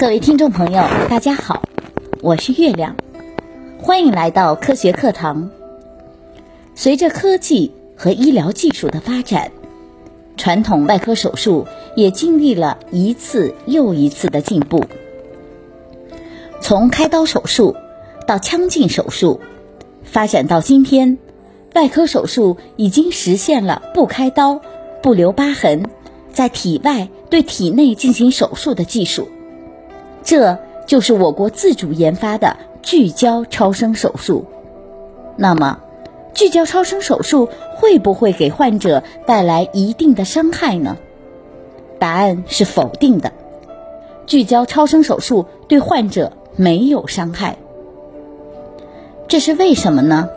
各位听众朋友，大家好，我是月亮，欢迎来到科学课堂。随着科技和医疗技术的发展，传统外科手术也经历了一次又一次的进步。从开刀手术到腔镜手术，发展到今天，外科手术已经实现了不开刀、不留疤痕，在体外对体内进行手术的技术。这就是我国自主研发的聚焦超声手术。那么，聚焦超声手术会不会给患者带来一定的伤害呢？答案是否定的。聚焦超声手术对患者没有伤害。这是为什么呢？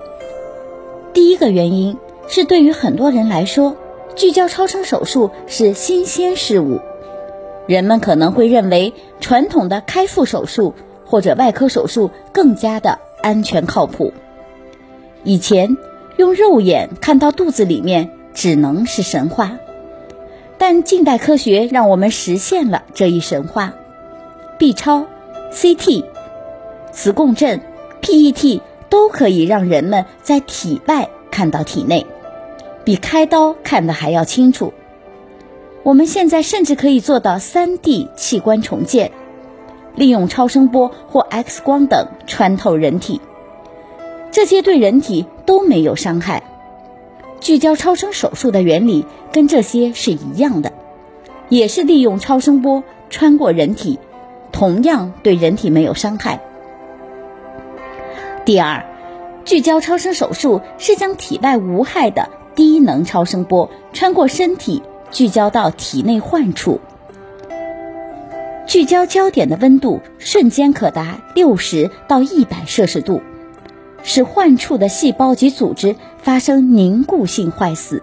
第一个原因是，对于很多人来说，聚焦超声手术是新鲜事物。人们可能会认为传统的开腹手术或者外科手术更加的安全靠谱。以前用肉眼看到肚子里面只能是神话，但近代科学让我们实现了这一神话。B 超、CT、磁共振、PET 都可以让人们在体外看到体内，比开刀看的还要清楚。我们现在甚至可以做到 3D 器官重建，利用超声波或 X 光等穿透人体，这些对人体都没有伤害。聚焦超声手术的原理跟这些是一样的，也是利用超声波穿过人体，同样对人体没有伤害。第二，聚焦超声手术是将体外无害的低能超声波穿过身体。聚焦到体内患处，聚焦焦点的温度瞬间可达六十到一百摄氏度，使患处的细胞及组织发生凝固性坏死，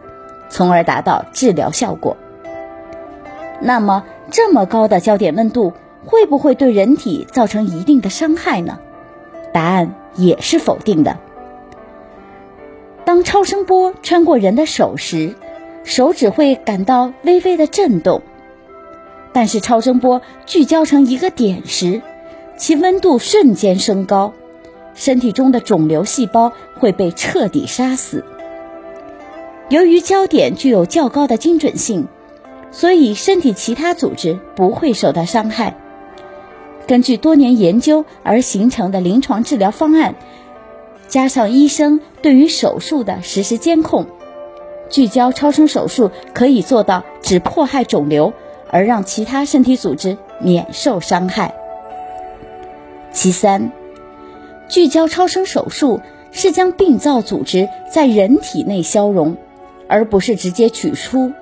从而达到治疗效果。那么，这么高的焦点温度会不会对人体造成一定的伤害呢？答案也是否定的。当超声波穿过人的手时，手指会感到微微的震动，但是超声波聚焦成一个点时，其温度瞬间升高，身体中的肿瘤细胞会被彻底杀死。由于焦点具有较高的精准性，所以身体其他组织不会受到伤害。根据多年研究而形成的临床治疗方案，加上医生对于手术的实时监控。聚焦超声手术可以做到只迫害肿瘤，而让其他身体组织免受伤害。其三，聚焦超声手术是将病灶组织在人体内消融，而不是直接取出。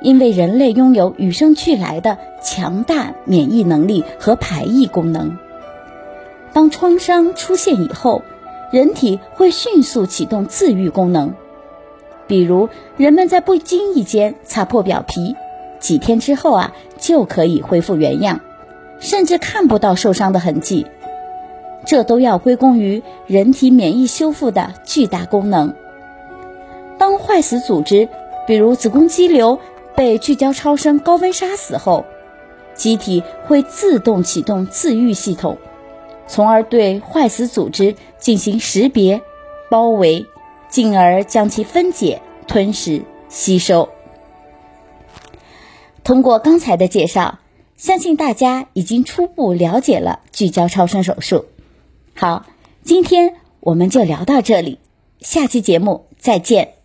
因为人类拥有与生俱来的强大免疫能力和排异功能，当创伤出现以后，人体会迅速启动自愈功能。比如，人们在不经意间擦破表皮，几天之后啊，就可以恢复原样，甚至看不到受伤的痕迹。这都要归功于人体免疫修复的巨大功能。当坏死组织，比如子宫肌瘤，被聚焦超声高温杀死后，机体会自动启动自愈系统，从而对坏死组织进行识别、包围。进而将其分解、吞噬、吸收。通过刚才的介绍，相信大家已经初步了解了聚焦超声手术。好，今天我们就聊到这里，下期节目再见。